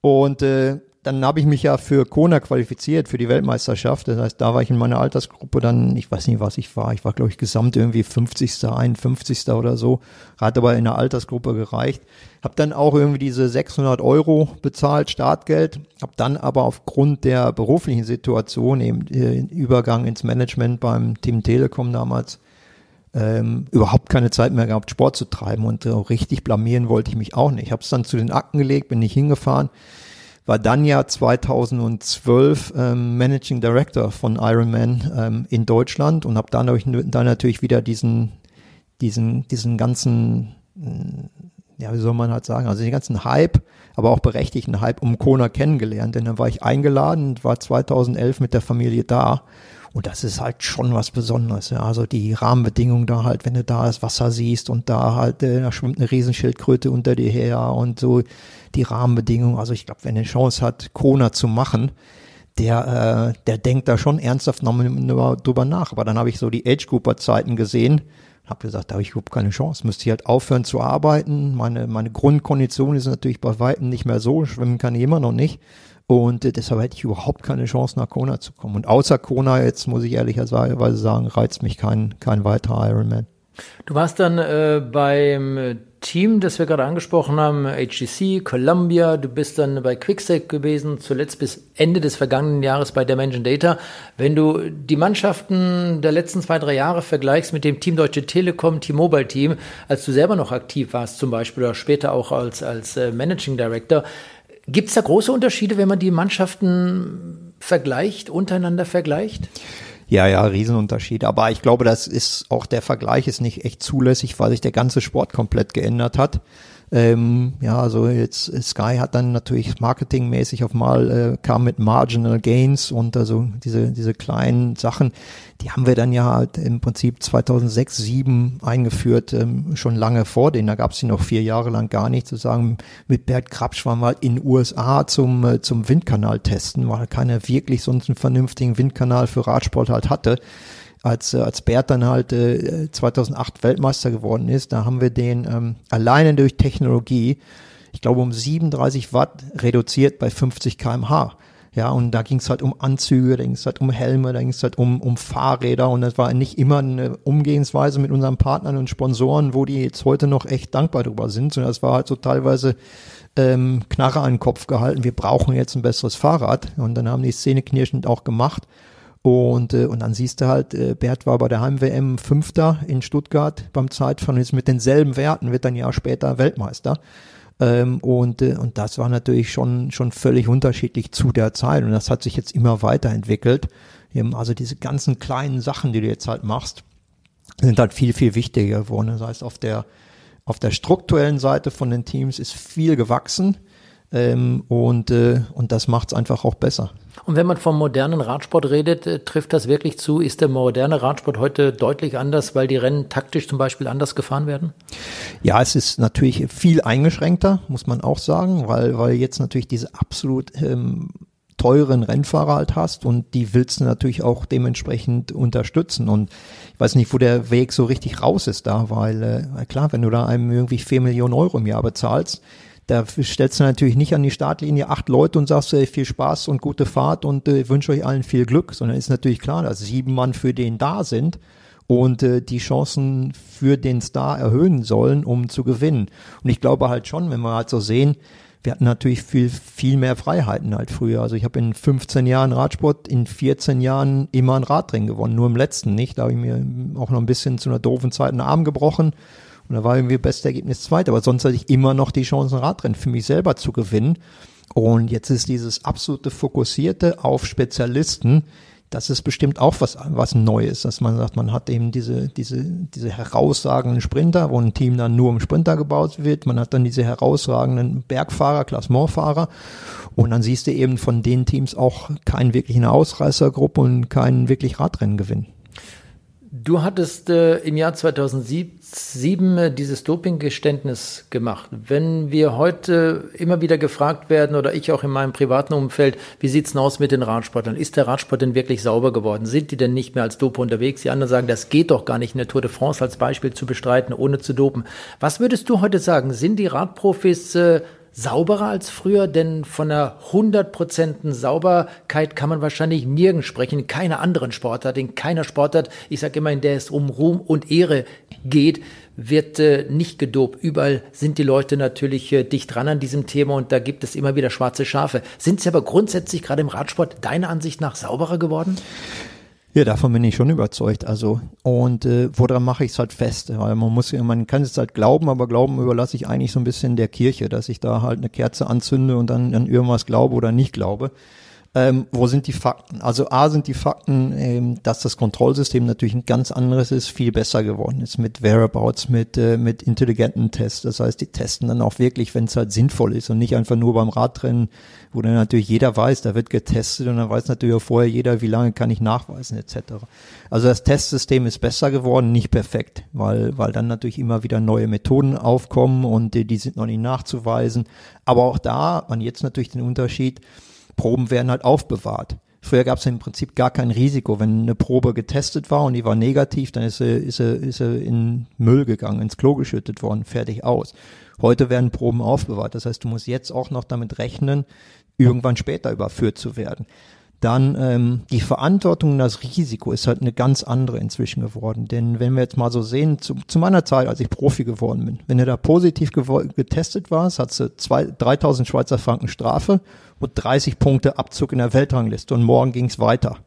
Und äh, dann habe ich mich ja für Kona qualifiziert, für die Weltmeisterschaft. Das heißt, da war ich in meiner Altersgruppe dann, ich weiß nicht, was ich war. Ich war, glaube ich, gesamt irgendwie 50., 51. oder so. Hat aber in der Altersgruppe gereicht. Hab dann auch irgendwie diese 600 Euro bezahlt, Startgeld. Hab dann aber aufgrund der beruflichen Situation, eben äh, Übergang ins Management beim Team Telekom damals, ähm, überhaupt keine Zeit mehr gehabt, Sport zu treiben. Und äh, richtig blamieren wollte ich mich auch nicht. Ich habe es dann zu den Akten gelegt, bin nicht hingefahren war dann ja 2012 ähm, Managing Director von Ironman ähm, in Deutschland und habe dann, dann natürlich wieder diesen, diesen, diesen ganzen, ja, wie soll man halt sagen, also den ganzen Hype, aber auch berechtigten Hype um Kona kennengelernt, denn dann war ich eingeladen und war 2011 mit der Familie da und das ist halt schon was Besonderes. Ja. Also die Rahmenbedingungen da halt, wenn du da das Wasser siehst und da halt, äh, da schwimmt eine Riesenschildkröte unter dir her und so die Rahmenbedingungen. Also ich glaube, wenn eine Chance hat, Kona zu machen, der, äh, der denkt da schon ernsthaft nochmal drüber nach. Aber dann habe ich so die Age Grouper Zeiten gesehen, habe gesagt, da habe ich überhaupt keine Chance. Müsste ich halt aufhören zu arbeiten. Meine, meine Grundkondition ist natürlich bei weitem nicht mehr so. Schwimmen kann ich immer noch nicht. Und äh, deshalb hätte ich überhaupt keine Chance, nach Kona zu kommen. Und außer Kona, jetzt muss ich ehrlicherweise sagen, reizt mich kein, kein weiterer Ironman. Du warst dann äh, beim Team, das wir gerade angesprochen haben, HGC, Columbia, du bist dann bei Quickstep gewesen, zuletzt bis Ende des vergangenen Jahres bei Dimension Data. Wenn du die Mannschaften der letzten zwei, drei Jahre vergleichst mit dem Team Deutsche Telekom, T-Mobile Team, als du selber noch aktiv warst zum Beispiel oder später auch als, als äh, Managing Director, Gibt es da große Unterschiede, wenn man die Mannschaften vergleicht, untereinander vergleicht? Ja, ja, Riesenunterschied. Aber ich glaube, das ist auch der Vergleich ist nicht echt zulässig, weil sich der ganze Sport komplett geändert hat. Ähm, ja, also jetzt Sky hat dann natürlich marketingmäßig auf mal äh, kam mit Marginal Gains und also diese diese kleinen Sachen, die haben wir dann ja halt im Prinzip 2006 7 eingeführt, ähm, schon lange vor denen. Da gab es sie noch vier Jahre lang gar nicht. Zu sagen, mit Bert Krabsch waren wir halt in USA zum äh, zum Windkanal testen, weil keiner wirklich sonst einen vernünftigen Windkanal für Radsport halt hatte als, äh, als Bert dann halt äh, 2008 Weltmeister geworden ist, da haben wir den ähm, alleine durch Technologie, ich glaube um 37 Watt reduziert bei 50 kmh. Ja, und da ging es halt um Anzüge, da ging es halt um Helme, da ging es halt um, um Fahrräder und das war nicht immer eine Umgehensweise mit unseren Partnern und Sponsoren, wo die jetzt heute noch echt dankbar drüber sind, sondern es war halt so teilweise ähm, Knarre an den Kopf gehalten, wir brauchen jetzt ein besseres Fahrrad. Und dann haben die Szene knirschend auch gemacht und, äh, und dann siehst du halt, äh, Bert war bei der Heim-WM Fünfter in Stuttgart beim Zeitfahren ist mit denselben Werten, wird dann ein Jahr später Weltmeister. Ähm, und, äh, und das war natürlich schon, schon völlig unterschiedlich zu der Zeit. Und das hat sich jetzt immer weiterentwickelt. Also diese ganzen kleinen Sachen, die du jetzt halt machst, sind halt viel, viel wichtiger geworden. Das heißt, auf der, auf der strukturellen Seite von den Teams ist viel gewachsen. Ähm, und, äh, und das macht es einfach auch besser. Und wenn man vom modernen Radsport redet, äh, trifft das wirklich zu? Ist der moderne Radsport heute deutlich anders, weil die Rennen taktisch zum Beispiel anders gefahren werden? Ja, es ist natürlich viel eingeschränkter, muss man auch sagen, weil, weil jetzt natürlich diese absolut ähm, teuren Rennfahrer halt hast und die willst du natürlich auch dementsprechend unterstützen. Und ich weiß nicht, wo der Weg so richtig raus ist da, weil äh, klar, wenn du da einem irgendwie vier Millionen Euro im Jahr bezahlst, da stellst du natürlich nicht an die Startlinie acht Leute und sagst äh, viel Spaß und gute Fahrt und äh, wünsche euch allen viel Glück, sondern ist natürlich klar, dass sieben Mann für den da sind und äh, die Chancen für den Star erhöhen sollen, um zu gewinnen. Und ich glaube halt schon, wenn wir halt so sehen, wir hatten natürlich viel, viel mehr Freiheiten halt früher. Also ich habe in 15 Jahren Radsport, in 14 Jahren immer ein Radrennen gewonnen, nur im letzten nicht. Da habe ich mir auch noch ein bisschen zu einer doofen Zeit einen Arm gebrochen und da war irgendwie beste Ergebnis zweit, aber sonst hatte ich immer noch die Chance, ein Radrennen für mich selber zu gewinnen. Und jetzt ist dieses absolute Fokussierte auf Spezialisten, das ist bestimmt auch was, was Neues, dass man sagt, man hat eben diese, diese, diese herausragenden Sprinter, wo ein Team dann nur um Sprinter gebaut wird. Man hat dann diese herausragenden Bergfahrer, Klassementfahrer. Und dann siehst du eben von den Teams auch keinen wirklichen Ausreißergruppe und keinen wirklich Radrenngewinn. Du hattest äh, im Jahr 2007 äh, dieses Dopinggeständnis gemacht. Wenn wir heute immer wieder gefragt werden oder ich auch in meinem privaten Umfeld, wie sieht's denn aus mit den Radsportlern? Ist der Radsport denn wirklich sauber geworden? Sind die denn nicht mehr als Dope unterwegs? Die anderen sagen, das geht doch gar nicht, eine Tour de France als Beispiel zu bestreiten, ohne zu dopen. Was würdest du heute sagen? Sind die Radprofis äh, sauberer als früher, denn von einer hundertprozentigen Sauberkeit kann man wahrscheinlich nirgends sprechen, in keiner anderen Sportart, in keiner Sportart, ich sage immer, in der es um Ruhm und Ehre geht, wird äh, nicht gedopt. Überall sind die Leute natürlich äh, dicht dran an diesem Thema und da gibt es immer wieder schwarze Schafe. Sind sie aber grundsätzlich gerade im Radsport deiner Ansicht nach sauberer geworden? Ja, davon bin ich schon überzeugt. Also und äh, woran mache ich es halt fest? Weil man muss, man kann es halt glauben, aber Glauben überlasse ich eigentlich so ein bisschen der Kirche, dass ich da halt eine Kerze anzünde und dann an irgendwas glaube oder nicht glaube. Ähm, wo sind die Fakten? Also A sind die Fakten, ähm, dass das Kontrollsystem natürlich ein ganz anderes ist, viel besser geworden ist mit Whereabouts, mit, äh, mit intelligenten Tests. Das heißt, die testen dann auch wirklich, wenn es halt sinnvoll ist und nicht einfach nur beim Radrennen, wo dann natürlich jeder weiß, da wird getestet und dann weiß natürlich auch vorher jeder, wie lange kann ich nachweisen etc. Also das Testsystem ist besser geworden, nicht perfekt, weil, weil dann natürlich immer wieder neue Methoden aufkommen und die, die sind noch nicht nachzuweisen. Aber auch da man jetzt natürlich den Unterschied, Proben werden halt aufbewahrt. Früher gab es im Prinzip gar kein Risiko. Wenn eine Probe getestet war und die war negativ, dann ist sie, ist sie, ist sie in Müll gegangen, ins Klo geschüttet worden, fertig aus. Heute werden Proben aufbewahrt. Das heißt, du musst jetzt auch noch damit rechnen, irgendwann später überführt zu werden dann ähm, die Verantwortung und das Risiko ist halt eine ganz andere inzwischen geworden. Denn wenn wir jetzt mal so sehen, zu, zu meiner Zeit, als ich Profi geworden bin, wenn du da positiv getestet warst, hast du zwei, 3000 Schweizer Franken Strafe und 30 Punkte Abzug in der Weltrangliste und morgen ging es weiter.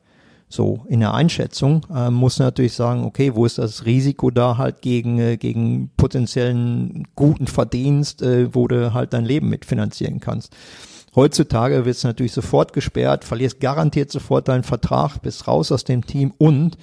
So, in der Einschätzung äh, muss natürlich sagen, okay, wo ist das Risiko da halt gegen, äh, gegen potenziellen guten Verdienst, äh, wo du halt dein Leben mitfinanzieren kannst. Heutzutage wird es natürlich sofort gesperrt, verlierst garantiert sofort deinen Vertrag, bist raus aus dem Team und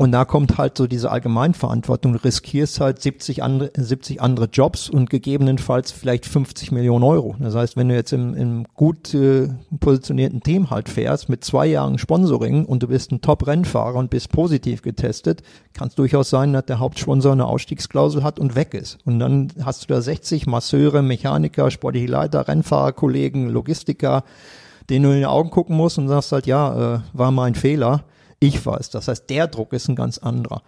und da kommt halt so diese Allgemeinverantwortung. Du riskierst halt 70 andere, 70 andere Jobs und gegebenenfalls vielleicht 50 Millionen Euro. Das heißt, wenn du jetzt im, im gut äh, positionierten Team halt fährst mit zwei Jahren Sponsoring und du bist ein Top-Rennfahrer und bist positiv getestet, kann es durchaus sein, dass der Hauptsponsor eine Ausstiegsklausel hat und weg ist. Und dann hast du da 60 Masseure, Mechaniker, sportliche Leiter, Rennfahrerkollegen, Logistiker, denen du in die Augen gucken musst und sagst halt, ja, äh, war mein Fehler ich weiß. Das heißt, der Druck ist ein ganz anderer.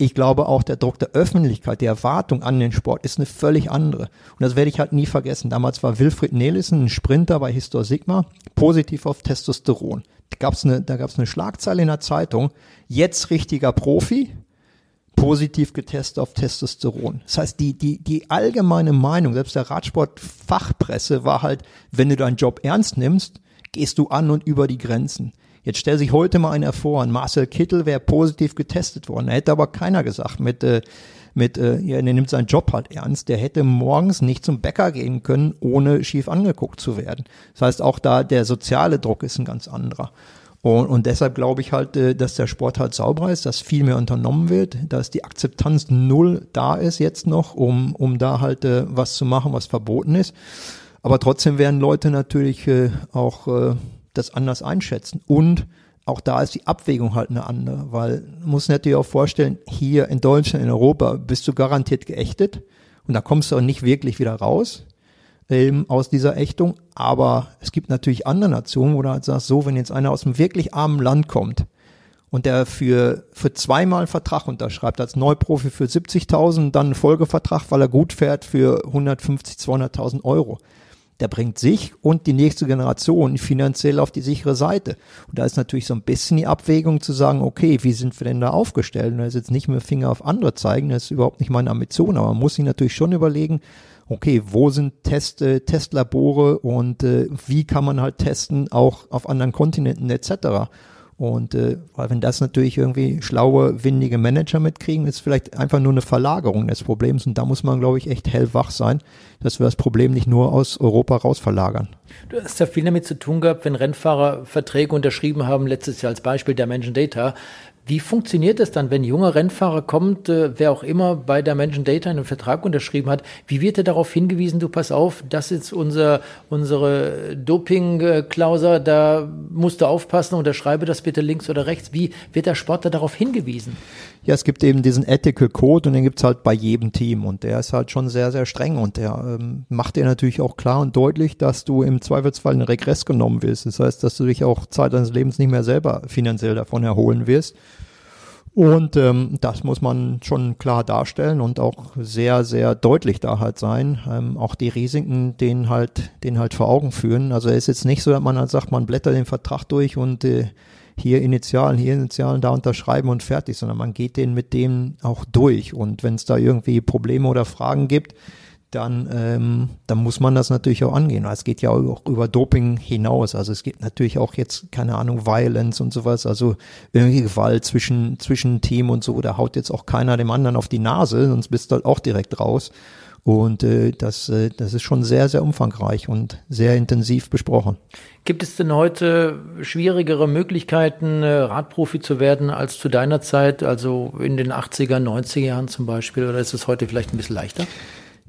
ich glaube auch der Druck der Öffentlichkeit, die Erwartung an den Sport ist eine völlig andere. Und das werde ich halt nie vergessen. Damals war Wilfried Nelissen, ein Sprinter bei Histor Sigma, positiv auf Testosteron. Da gab's eine, da gab's eine Schlagzeile in der Zeitung, jetzt richtiger Profi, positiv getestet auf Testosteron. Das heißt, die, die, die allgemeine Meinung, selbst der Radsport-Fachpresse war halt, wenn du deinen Job ernst nimmst, gehst du an und über die Grenzen. Jetzt stell sich heute mal einer vor, ein Marcel Kittel wäre positiv getestet worden. Da hätte aber keiner gesagt mit, äh, mit, äh, ja, der nimmt seinen Job halt ernst. Der hätte morgens nicht zum Bäcker gehen können, ohne schief angeguckt zu werden. Das heißt, auch da der soziale Druck ist ein ganz anderer. Und, und deshalb glaube ich halt, äh, dass der Sport halt sauber ist, dass viel mehr unternommen wird, dass die Akzeptanz null da ist jetzt noch, um, um da halt äh, was zu machen, was verboten ist. Aber trotzdem werden Leute natürlich äh, auch äh, das anders einschätzen. Und auch da ist die Abwägung halt eine andere, weil man muss natürlich auch vorstellen, hier in Deutschland, in Europa bist du garantiert geächtet und da kommst du auch nicht wirklich wieder raus ähm, aus dieser Ächtung. Aber es gibt natürlich andere Nationen, wo du halt sagst, so, wenn jetzt einer aus einem wirklich armen Land kommt und der für, für zweimal einen Vertrag unterschreibt, als Neuprofi für 70.000, dann einen Folgevertrag, weil er gut fährt für 150, 200.000 Euro der bringt sich und die nächste Generation finanziell auf die sichere Seite. Und da ist natürlich so ein bisschen die Abwägung zu sagen, okay, wie sind wir denn da aufgestellt? Und da ist jetzt nicht mehr Finger auf andere zeigen, das ist überhaupt nicht meine Ambition, aber man muss sich natürlich schon überlegen, okay, wo sind Test, äh, Testlabore und äh, wie kann man halt testen, auch auf anderen Kontinenten etc. Und äh, weil wenn das natürlich irgendwie schlaue, windige Manager mitkriegen, ist vielleicht einfach nur eine Verlagerung des Problems. Und da muss man, glaube ich, echt hellwach sein, dass wir das Problem nicht nur aus Europa raus verlagern. Du hast ja viel damit zu tun gehabt, wenn Rennfahrer Verträge unterschrieben haben, letztes Jahr als Beispiel der Dimension Data, wie funktioniert es dann, wenn ein junger Rennfahrer kommt, äh, wer auch immer bei Dimension Data einen Vertrag unterschrieben hat? Wie wird er darauf hingewiesen, du pass auf, das ist unser, unsere Doping-Klauser, da musst du aufpassen, unterschreibe das bitte links oder rechts. Wie wird der Sportler darauf hingewiesen? Ja, es gibt eben diesen Ethical Code und den gibt's halt bei jedem Team und der ist halt schon sehr, sehr streng und der ähm, macht dir natürlich auch klar und deutlich, dass du im Zweifelsfall einen Regress genommen wirst. Das heißt, dass du dich auch Zeit deines Lebens nicht mehr selber finanziell davon erholen wirst. Und ähm, das muss man schon klar darstellen und auch sehr, sehr deutlich da halt sein. Ähm, auch die Risiken, denen halt, denen halt vor Augen führen. Also es ist jetzt nicht so, dass man halt sagt, man blättert den Vertrag durch und äh, hier Initialen, hier Initialen, da unterschreiben und fertig, sondern man geht den mit dem auch durch. Und wenn es da irgendwie Probleme oder Fragen gibt, dann, ähm, dann muss man das natürlich auch angehen. Es geht ja auch über Doping hinaus. Also es gibt natürlich auch jetzt, keine Ahnung, Violence und sowas, also irgendwie Gewalt zwischen, zwischen Team und so. Da haut jetzt auch keiner dem anderen auf die Nase, sonst bist du halt auch direkt raus. Und äh, das, äh, das ist schon sehr, sehr umfangreich und sehr intensiv besprochen. Gibt es denn heute schwierigere Möglichkeiten, äh, Radprofi zu werden als zu deiner Zeit, also in den 80er, 90er Jahren zum Beispiel? Oder ist es heute vielleicht ein bisschen leichter?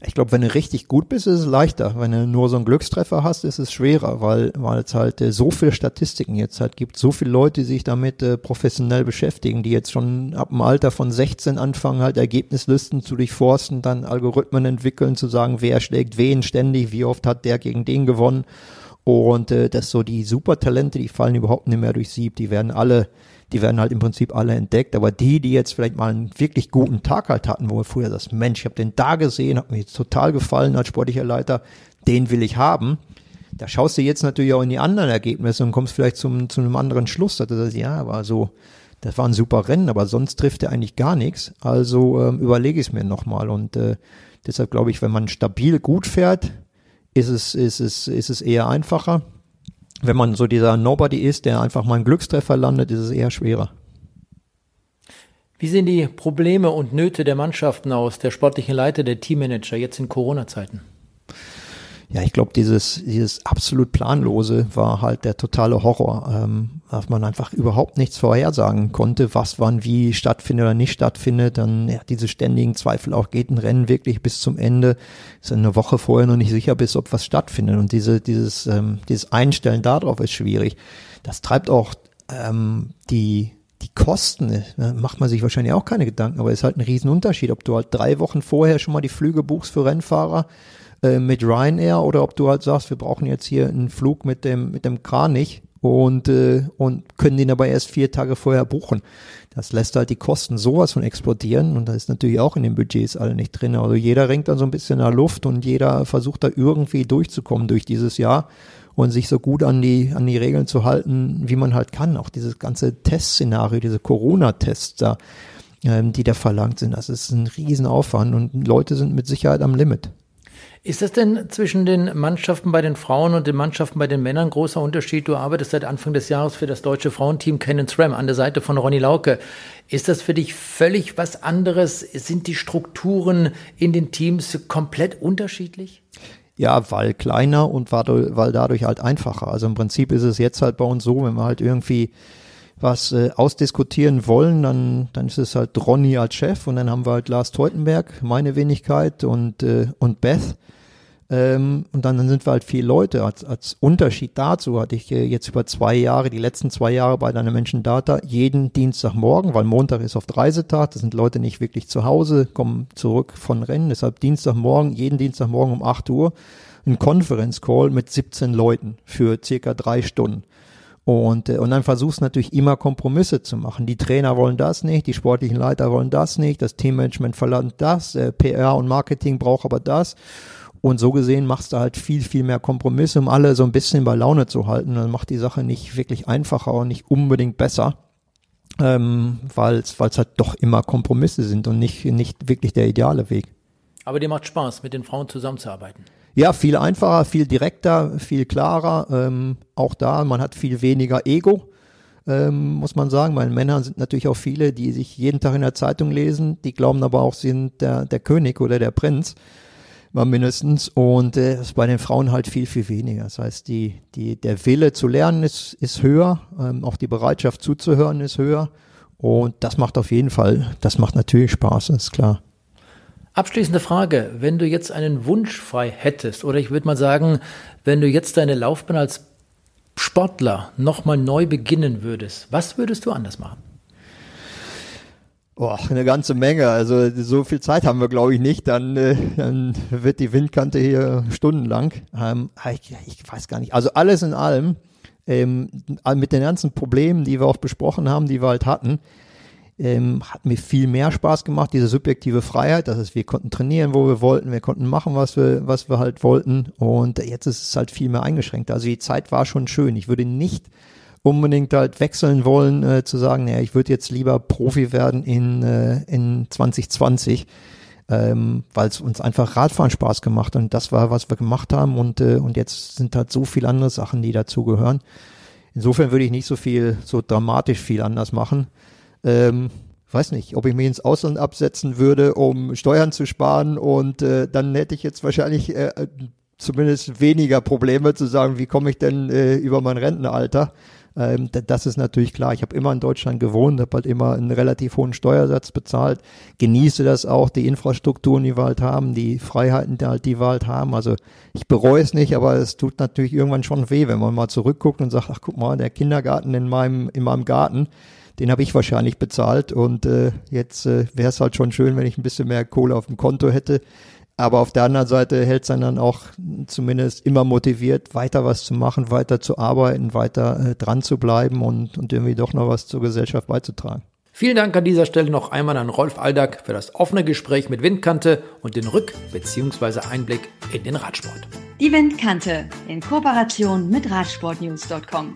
Ich glaube, wenn du richtig gut bist, ist es leichter. Wenn du nur so einen Glückstreffer hast, ist es schwerer, weil, weil es halt äh, so viele Statistiken jetzt halt gibt, so viele Leute, die sich damit äh, professionell beschäftigen, die jetzt schon ab dem Alter von 16 anfangen, halt Ergebnislisten zu durchforsten, dann Algorithmen entwickeln, zu sagen, wer schlägt wen ständig, wie oft hat der gegen den gewonnen. Und äh, das so die Supertalente, die fallen überhaupt nicht mehr durch Sieb, die werden alle die werden halt im Prinzip alle entdeckt. Aber die, die jetzt vielleicht mal einen wirklich guten Tag halt hatten, wo wir früher das Mensch, ich habe den da gesehen, hat mir jetzt total gefallen als sportlicher Leiter, den will ich haben. Da schaust du jetzt natürlich auch in die anderen Ergebnisse und kommst vielleicht zum, zu einem anderen Schluss. Dass du sagst, ja, aber so, das war ein super Rennen, aber sonst trifft er eigentlich gar nichts. Also ähm, überlege ich es mir nochmal. Und äh, deshalb glaube ich, wenn man stabil gut fährt, ist es, ist es, ist es eher einfacher wenn man so dieser Nobody ist, der einfach mal einen Glückstreffer landet, ist es eher schwerer. Wie sehen die Probleme und Nöte der Mannschaften aus, der sportliche Leiter, der Teammanager jetzt in Corona-Zeiten? Ja, ich glaube, dieses, dieses absolut planlose war halt der totale Horror, ähm, dass man einfach überhaupt nichts vorhersagen konnte, was wann wie stattfindet oder nicht stattfindet. Dann ja, diese ständigen Zweifel, auch geht ein Rennen wirklich bis zum Ende, ist eine Woche vorher noch nicht sicher bist, ob was stattfindet. Und diese, dieses, ähm, dieses Einstellen darauf ist schwierig. Das treibt auch ähm, die die Kosten, ne, macht man sich wahrscheinlich auch keine Gedanken, aber es ist halt ein Riesenunterschied, ob du halt drei Wochen vorher schon mal die Flüge buchst für Rennfahrer äh, mit Ryanair oder ob du halt sagst, wir brauchen jetzt hier einen Flug mit dem, mit dem Kranich und, äh, und können den aber erst vier Tage vorher buchen. Das lässt halt die Kosten sowas von explodieren und das ist natürlich auch in den Budgets alle nicht drin. Also jeder renkt dann so ein bisschen nach Luft und jeder versucht da irgendwie durchzukommen durch dieses Jahr und sich so gut an die, an die Regeln zu halten, wie man halt kann. Auch dieses ganze Testszenario, diese Corona-Tests da, ähm, die da verlangt sind, das ist ein Riesenaufwand und Leute sind mit Sicherheit am Limit. Ist das denn zwischen den Mannschaften bei den Frauen und den Mannschaften bei den Männern großer Unterschied? Du arbeitest seit Anfang des Jahres für das deutsche Frauenteam Canon SRAM an der Seite von Ronny Lauke. Ist das für dich völlig was anderes? Sind die Strukturen in den Teams komplett unterschiedlich? Ja, weil kleiner und weil dadurch halt einfacher. Also im Prinzip ist es jetzt halt bei uns so, wenn wir halt irgendwie was äh, ausdiskutieren wollen, dann, dann ist es halt Ronny als Chef und dann haben wir halt Lars Teutenberg, meine Wenigkeit und, äh, und Beth. Ähm, und dann, dann sind wir halt vier Leute. Als, als Unterschied dazu hatte ich äh, jetzt über zwei Jahre, die letzten zwei Jahre bei deiner Menschen Data, jeden Dienstagmorgen, weil Montag ist oft Reisetag, da sind Leute nicht wirklich zu Hause, kommen zurück von Rennen, deshalb Dienstagmorgen, jeden Dienstagmorgen um 8 Uhr, ein Conference Call mit 17 Leuten für circa drei Stunden. Und, äh, und dann versuchst natürlich immer Kompromisse zu machen. Die Trainer wollen das nicht, die sportlichen Leiter wollen das nicht, das Teammanagement verlangt das, äh, PR und Marketing braucht aber das. Und so gesehen machst du halt viel, viel mehr Kompromisse, um alle so ein bisschen bei Laune zu halten. Dann macht die Sache nicht wirklich einfacher und nicht unbedingt besser, ähm, weil es halt doch immer Kompromisse sind und nicht, nicht wirklich der ideale Weg. Aber dir macht Spaß, mit den Frauen zusammenzuarbeiten. Ja, viel einfacher, viel direkter, viel klarer. Ähm, auch da, man hat viel weniger Ego, ähm, muss man sagen. Bei den Männern sind natürlich auch viele, die sich jeden Tag in der Zeitung lesen, die glauben aber auch, sie sind der, der König oder der Prinz, mal mindestens. Und äh, ist bei den Frauen halt viel, viel weniger. Das heißt, die, die, der Wille zu lernen ist, ist höher, ähm, auch die Bereitschaft zuzuhören ist höher. Und das macht auf jeden Fall, das macht natürlich Spaß, ist klar. Abschließende Frage, wenn du jetzt einen Wunsch frei hättest, oder ich würde mal sagen, wenn du jetzt deine Laufbahn als Sportler nochmal neu beginnen würdest, was würdest du anders machen? Boah, eine ganze Menge. Also so viel Zeit haben wir, glaube ich, nicht. Dann, äh, dann wird die Windkante hier stundenlang. Ähm, ich, ich, weiß gar nicht. Also alles in allem, ähm, mit den ganzen Problemen, die wir auch besprochen haben, die wir halt hatten, ähm, hat mir viel mehr Spaß gemacht, diese subjektive Freiheit. Das heißt, wir konnten trainieren, wo wir wollten, wir konnten machen, was wir, was wir halt wollten. Und jetzt ist es halt viel mehr eingeschränkt. Also die Zeit war schon schön. Ich würde nicht unbedingt halt wechseln wollen, äh, zu sagen, naja, ich würde jetzt lieber Profi werden in, äh, in 2020, ähm, weil es uns einfach Radfahren Spaß gemacht. Und das war, was wir gemacht haben. Und, äh, und jetzt sind halt so viele andere Sachen, die dazugehören. Insofern würde ich nicht so viel, so dramatisch viel anders machen. Ähm, weiß nicht, ob ich mich ins Ausland absetzen würde, um Steuern zu sparen und äh, dann hätte ich jetzt wahrscheinlich äh, zumindest weniger Probleme zu sagen, wie komme ich denn äh, über mein Rentenalter. Ähm, das ist natürlich klar. Ich habe immer in Deutschland gewohnt, habe halt immer einen relativ hohen Steuersatz bezahlt, genieße das auch, die Infrastrukturen, die wir halt haben, die Freiheiten, die, halt, die wir halt haben. Also ich bereue es nicht, aber es tut natürlich irgendwann schon weh, wenn man mal zurückguckt und sagt, ach guck mal, der Kindergarten in meinem, in meinem Garten, den habe ich wahrscheinlich bezahlt und äh, jetzt äh, wäre es halt schon schön, wenn ich ein bisschen mehr Kohle auf dem Konto hätte. Aber auf der anderen Seite hält es dann auch zumindest immer motiviert, weiter was zu machen, weiter zu arbeiten, weiter äh, dran zu bleiben und, und irgendwie doch noch was zur Gesellschaft beizutragen. Vielen Dank an dieser Stelle noch einmal an Rolf Aldag für das offene Gespräch mit Windkante und den Rück- bzw. Einblick in den Radsport. Die Windkante in Kooperation mit Radsportnews.com.